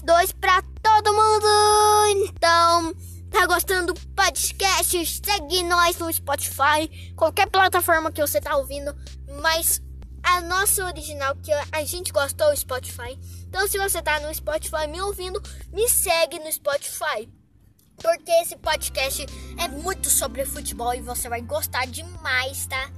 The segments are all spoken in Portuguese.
de volta! Feliz 2022 pra todo mundo! Então, tá gostando do podcast? Segue nós no Spotify, qualquer plataforma que você tá ouvindo, mas a nossa original que a gente gostou é o Spotify. Então, se você tá no Spotify me ouvindo, me segue no Spotify. Porque esse podcast é muito sobre futebol e você vai gostar demais, tá?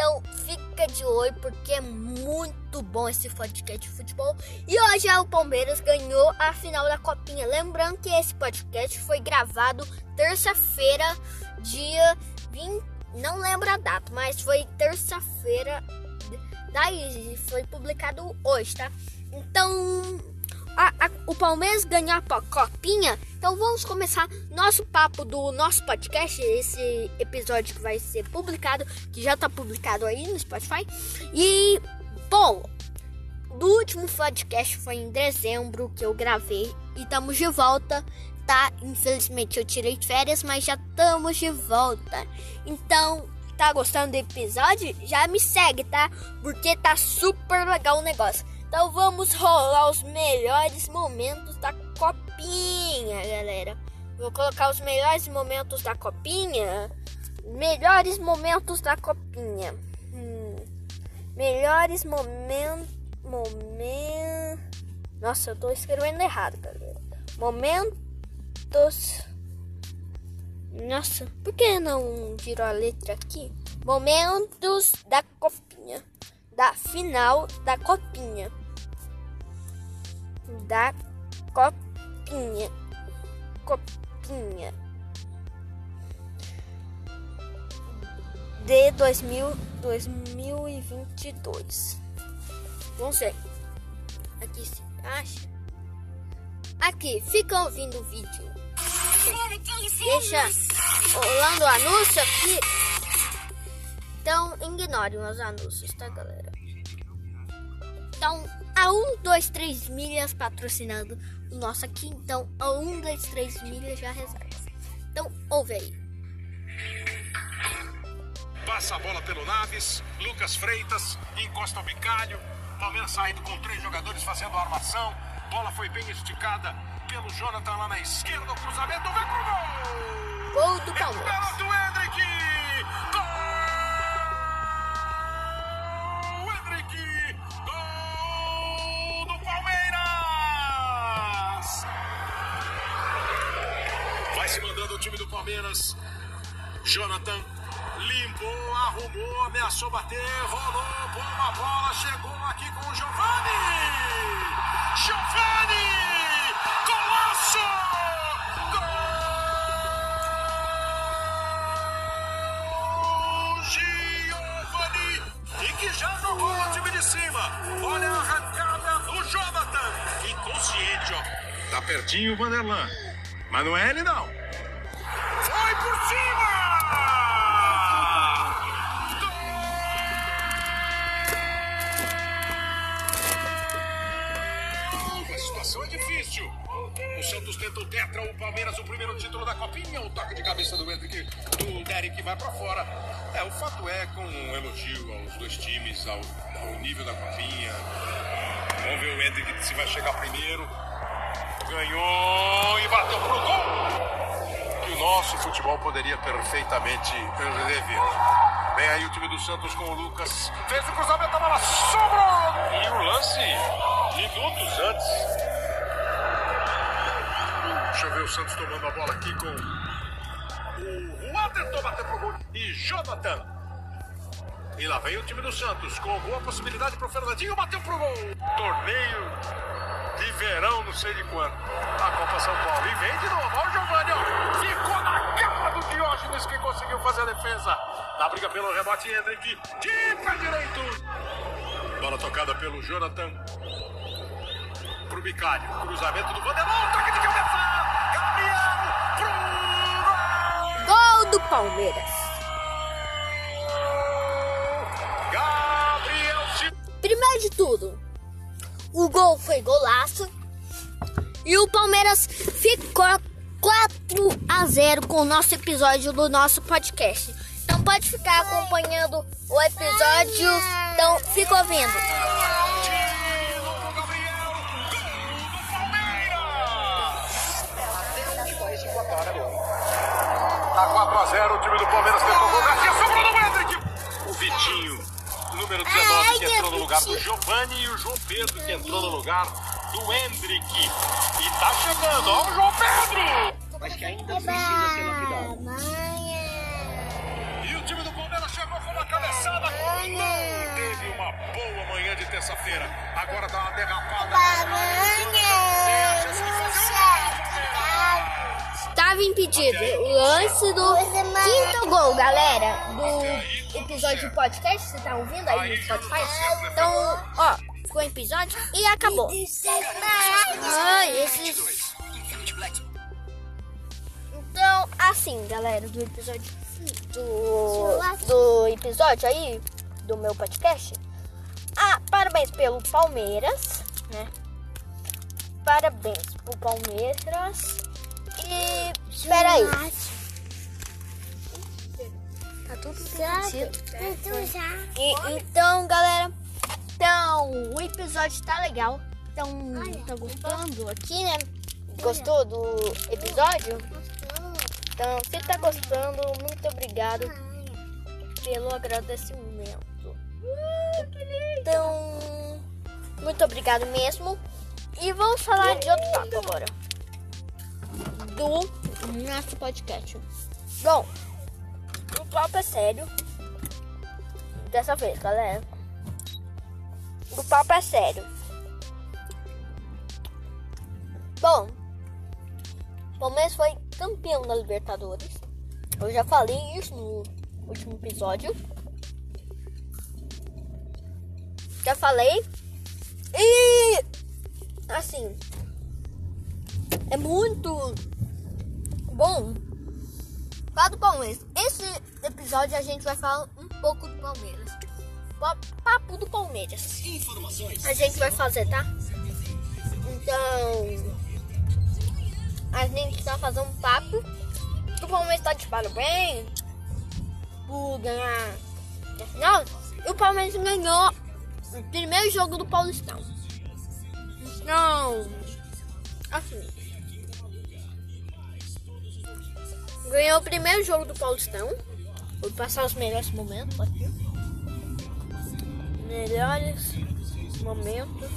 Então fica de olho porque é muito bom esse podcast de futebol. E hoje o Palmeiras ganhou a final da Copinha. Lembrando que esse podcast foi gravado terça-feira, dia 20. Não lembro a data, mas foi terça-feira. Daí foi publicado hoje, tá? Então a, a, o Palmeiras ganhar a copinha, então vamos começar nosso papo do nosso podcast, esse episódio que vai ser publicado, que já tá publicado aí no Spotify. E, bom, do último podcast foi em dezembro que eu gravei e estamos de volta, tá? Infelizmente eu tirei férias, mas já estamos de volta. Então, tá gostando do episódio? Já me segue, tá? Porque tá super legal o negócio. Então vamos rolar os melhores momentos da copinha, galera. Vou colocar os melhores momentos da copinha. Melhores momentos da copinha. Hum. Melhores momentos. Momento. Nossa, eu tô escrevendo errado, galera. Momentos. Nossa, por que não virou a letra aqui? Momentos da copinha. Da final da copinha da copinha. Copinha. De 2000, 2022. Vamos ver. Aqui se acha. Aqui, fica ouvindo o vídeo. Deixa rolando o anúncio aqui. Então, ignore os anúncios, tá, galera? Então, a 1, 2, 3 milhas patrocinando o nosso aqui. Então, a 1, 2, 3 milhas já reserva. Então, ouve aí. Passa a bola pelo Naves, Lucas Freitas, encosta o bicalho. Palmeiras saindo com três jogadores fazendo a armação. Bola foi bem esticada pelo Jonathan lá na esquerda. O cruzamento vem pro gol! Gol do Palmeiras. Recupera do Hendrick! Mandando o time do Palmeiras. Jonathan limpou, arrumou, ameaçou bater, rolou, boa bola, chegou aqui com o Giovanni! Giovanni! Golaço! Gol! Giovanni! E que já jogou no time de cima. Olha a arrancada do Jonathan. Inconsciente, ó. Tá pertinho o Vanderlan. Mas não é ele, não. O primeiro título da Copinha. O toque de cabeça do Hendrick, do Derek vai pra fora. É, o fato é, com um elogio aos dois times, ao, ao nível da Copinha. Vamos ver o Hendrick se vai chegar primeiro. Ganhou e bateu pro gol. Que o nosso futebol poderia perfeitamente rever. Vem aí o time do Santos com o Lucas. Fez o cruzamento, a bola sobrou! E o lance, minutos antes. Deixa eu ver o Santos tomando a bola aqui com o Juan tentou bater pro gol. E Jonathan. E lá vem o time do Santos com boa possibilidade pro Fernandinho, bateu pro gol. Torneio de verão, não sei de quando. A Copa São Paulo. E vem de novo. Olha o Giovanni. Ficou na cara do Diógenes que conseguiu fazer a defesa. Na briga pelo rebote, Hendrick. De pé direito. Bola tocada pelo Jonathan. Pro Bicalho. Cruzamento do Vanderlei. Toque de cabeça. Do Palmeiras. Gabriel Primeiro de tudo, o gol foi golaço. E o Palmeiras ficou 4 a 0 com o nosso episódio do nosso podcast. Então pode ficar acompanhando o episódio. Então fica ouvindo. 0. O time do Palmeiras tentou gol. Garcia sobrou no Hendrick. O Vitinho, número 19, que entrou no lugar do Giovanni. E o João Pedro, que entrou no lugar do Hendrick. E tá chegando, ó, o João Pedro. Mas que ainda precisa ser lapidado. E o time do Palmeiras chegou com uma cabeçada. Não teve uma boa manhã de terça-feira. Agora dá uma derrapada. Estava impedido. O lance do quinto gol, galera. Do episódio de podcast. Você tá ouvindo aí no Spotify? Então, ó, ficou o episódio e acabou. Ai, esses. Então, assim, galera, do episódio do, do episódio aí do meu podcast. Ah, parabéns pelo Palmeiras, né? Parabéns pro Palmeiras. E espera aí. Tá tudo perdido. E, então, galera, então o episódio tá legal. Então, tá gostando aqui, né? Gostou do episódio? Então, se tá gostando, muito obrigado pelo agradecimento. Então, muito obrigado mesmo. E vamos falar de outro papo agora. Do nosso podcast. Bom, o papo é sério. Dessa vez, galera. O papo é sério. Bom, o Palmeiras foi campeão da Libertadores. Eu já falei isso no último episódio. Já falei. E assim, é muito bom falar do Palmeiras. Esse episódio a gente vai falar um pouco do Palmeiras. Pa- Papo do Palmeiras. A gente vai fazer, tá? Então, a gente tá fazendo um papo. O Palmeiras tá de parabéns por ganhar a final. E o Palmeiras ganhou o primeiro jogo do Paulistão. Então, assim. Ganhou o primeiro jogo do Paulistão. Vou passar os melhores momentos aqui. Melhores momentos.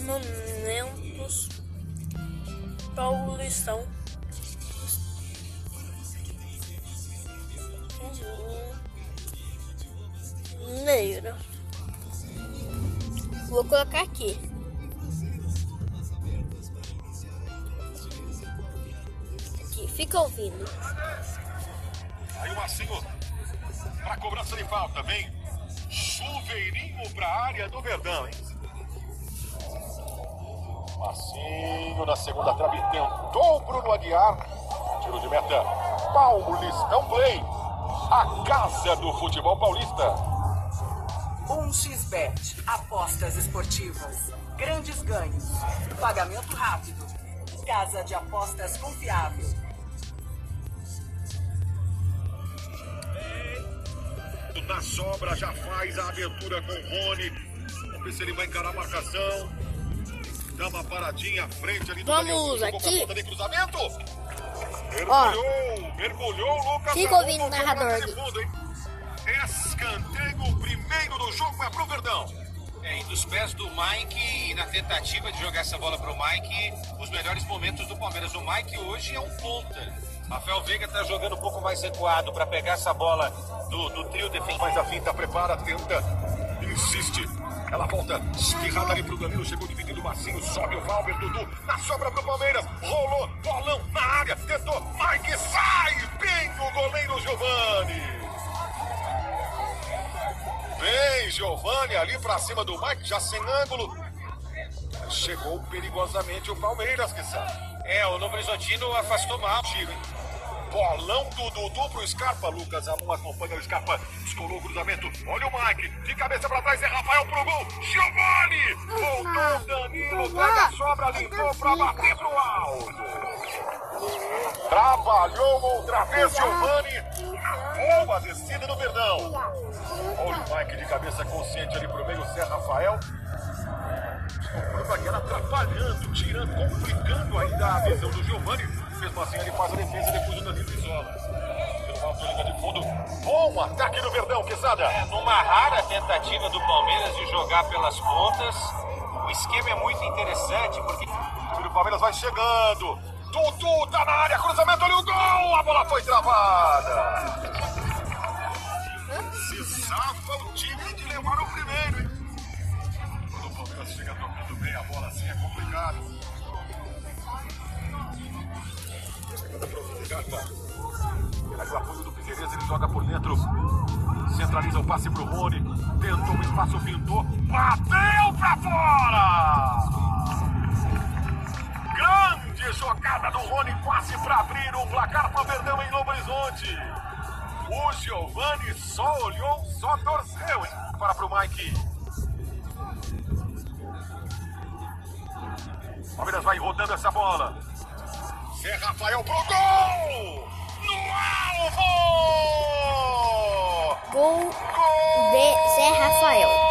Momentos. Paulistão. Neiro. Vou colocar aqui. Fica ouvindo. Aí o Massinho pra cobrança de falta. Vem chuveirinho pra área do Verdão, hein? Massinho na segunda trave tentou o Bruno Aguiar. Tiro de meta. Paulistão Play. A casa do futebol paulista. 1xBet, apostas esportivas, grandes ganhos, pagamento rápido, casa de apostas confiável. Na sobra já faz a abertura com o Rony. Vamos ver se ele vai encarar a marcação. Dá uma paradinha à frente ali do Vamos Daniel aqui. com a ponta de cruzamento. Mergulhou, mergulhou o Lucas. Fica ouvindo o narrador fundo? Escanteio, o primeiro do jogo é pro Verdão. É, e dos pés do Mike e na tentativa de jogar essa bola pro Mike, os melhores momentos do Palmeiras. O Mike hoje é um ponta. Rafael Veiga tá jogando um pouco mais recuado para pegar essa bola do, do trio defensivo. Mas a finta prepara, tenta, insiste. Ela volta, espirrada ali pro Danilo, chegou dividindo o Massinho, sobe o Valber, Dudu, na sobra pro Palmeiras, rolou, bolão na área, tentou, Mike sai, bem o goleiro Giovani. Vem Giovani ali pra cima do Mike, já sem ângulo. Chegou perigosamente o Palmeiras, que sabe. É, o Novo Horizontino afastou mal. Tiro, hein? Bolão do Dudu pro Scarpa. Lucas Amon acompanha o Scarpa. Escolou o cruzamento. Olha o Mike. De cabeça pra trás é Rafael pro gol. Giovanni! Voltou Danilo. Pega a sobra, limpou pra bater pro alto. Trabalhou outra vez Giovanni. Boa descida do Verdão. Olha o Mike de cabeça consciente ali pro meio. Zé Rafael. Zagueiro atrapalhando, tirando, complicando ainda a visão do Giovanni. Mesmo assim, ele faz a defesa depois do Danilo Isola. Pelo alto, linha de fundo. Bom ataque do Verdão, Quesada. É, numa rara tentativa do Palmeiras de jogar pelas pontas, o esquema é muito interessante porque O Palmeiras vai chegando. Dudu tá na área, cruzamento ali, o gol! A bola foi travada. Se safa o time pra o apoio do Figueiredo, ele joga por dentro. Centraliza o passe pro Rony. Tentou o espaço, pintou. Bateu pra fora! Grande jogada do Rony, quase para abrir o placar para o Verdão em Novo Horizonte. O Giovani só olhou, só torceu, hein? Para pro Mike. Palmeiras vai rodando essa bola. Zé Rafael pro gol! No alvo! Gol Gol! de Zé Rafael.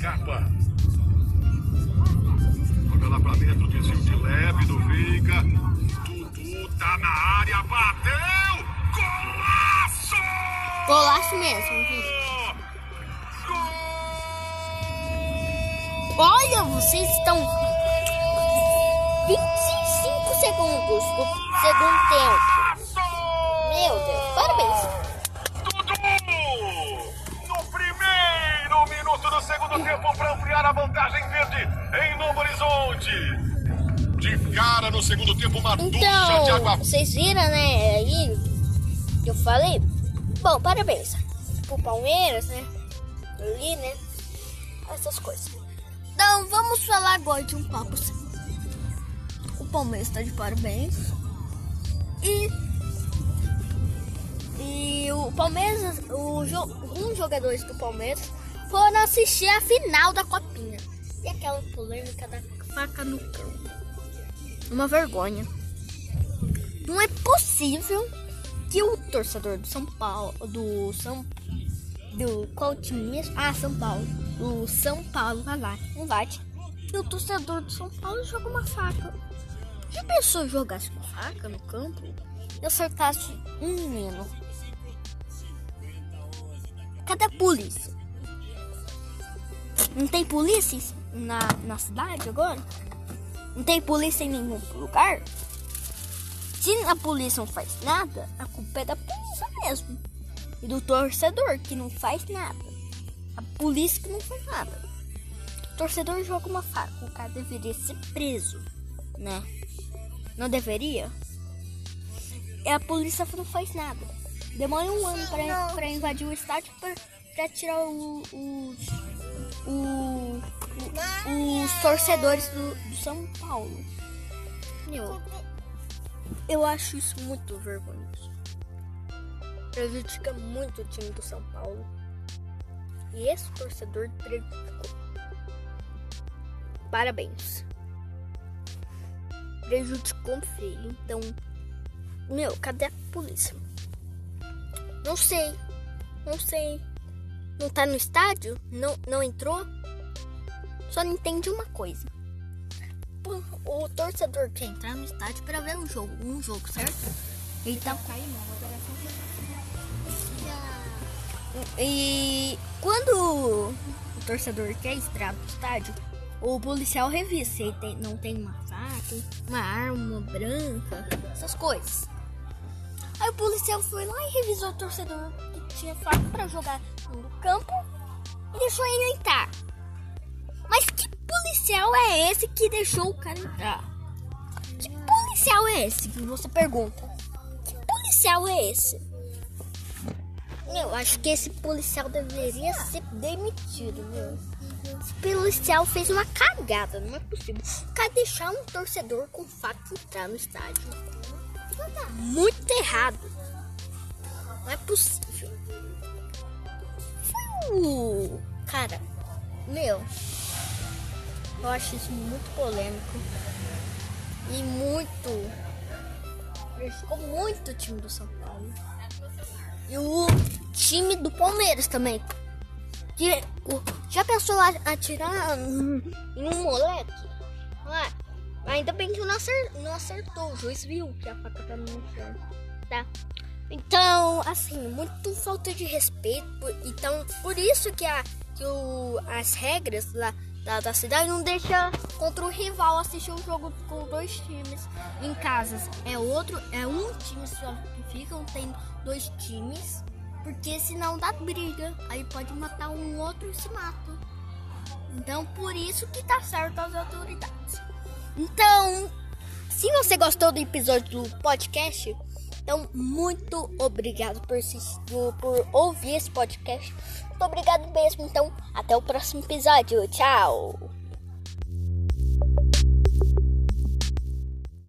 Scarpa. Joga lá pra dentro, desvio de leve do Veiga. Dudu tá na área, bateu! Golaço! Golaço mesmo, gente. Gol! Olha, vocês estão 25 segundos do segundo tempo. Ampliar a vantagem verde em Novo Horizonte. De cara no segundo tempo, uma ducha de água Então, vocês viram, né? Aí eu falei. Bom, parabéns pro Palmeiras, né? Ali, né? Essas coisas. Então, vamos falar agora de um papo sério. O Palmeiras tá de parabéns. E. E o Palmeiras, o jo, alguns jogadores do Palmeiras foram assistir a final da Copinha. E aquela polêmica da faca no cão. Uma vergonha. Não é possível que o torcedor do São Paulo, do São do qual time mesmo? Ah, São Paulo. O São Paulo vai lá, invade. E o torcedor do São Paulo joga uma faca. Já pensou jogasse com faca no campo e acertasse um menino? Cadê a polícia? Não tem polícia na, na cidade agora? Não tem polícia em nenhum lugar? Se a polícia não faz nada, a culpa é da polícia mesmo. E do torcedor que não faz nada. A polícia que não faz nada. O torcedor joga uma faca. O cara deveria ser preso, né? Não deveria? E a polícia não faz nada. Demora um ano pra, pra invadir o estádio pra, pra tirar o- os, o- o- os torcedores do, do São Paulo. Meu, eu acho isso muito vergonhoso. Prejudica muito o time do São Paulo. E esse torcedor prejudicou. Parabéns. Prejudicou feio. Então, meu, cadê a polícia? Não sei. Não sei. Não tá no estádio? Não, não entrou? Só não entende uma coisa. O torcedor quer entrar no estádio para ver um jogo, um jogo, certo? Tá E quando o torcedor quer entrar no estádio, o policial revisa se ele tem- não tem uma faca, uma arma branca, essas coisas. Aí o policial foi lá e revisou o torcedor que tinha faca para jogar no campo e deixou ele entrar. Mas que policial policial é esse que deixou o cara entrar? Que policial é esse que você pergunta? Que policial é esse? Eu acho que esse policial deveria ser demitido, meu. Esse policial fez uma cagada, não é possível. O cara deixar um torcedor com faca entrar no estádio. Muito errado. Não é possível. Cara, meu, eu acho isso muito polêmico e muito. Prejudicou muito o time do São Paulo. E o time do Palmeiras também. Que, já pensou atirar em um moleque? Ainda bem que não acertou, não acertou. O juiz viu que a faca tá no chão. Tá? Então, assim, muito falta de respeito. Então, por isso que, a, que o, as regras lá da, da cidade não deixa contra o rival assistir um jogo com dois times em casas. É outro, é um time só que fica, não tem dois times. Porque senão dá briga. Aí pode matar um outro e se mata. Então, por isso que tá certo as autoridades. Então, se você gostou do episódio do podcast, então muito obrigado por, por ouvir esse podcast. Muito obrigado mesmo. Então, até o próximo episódio. Tchau!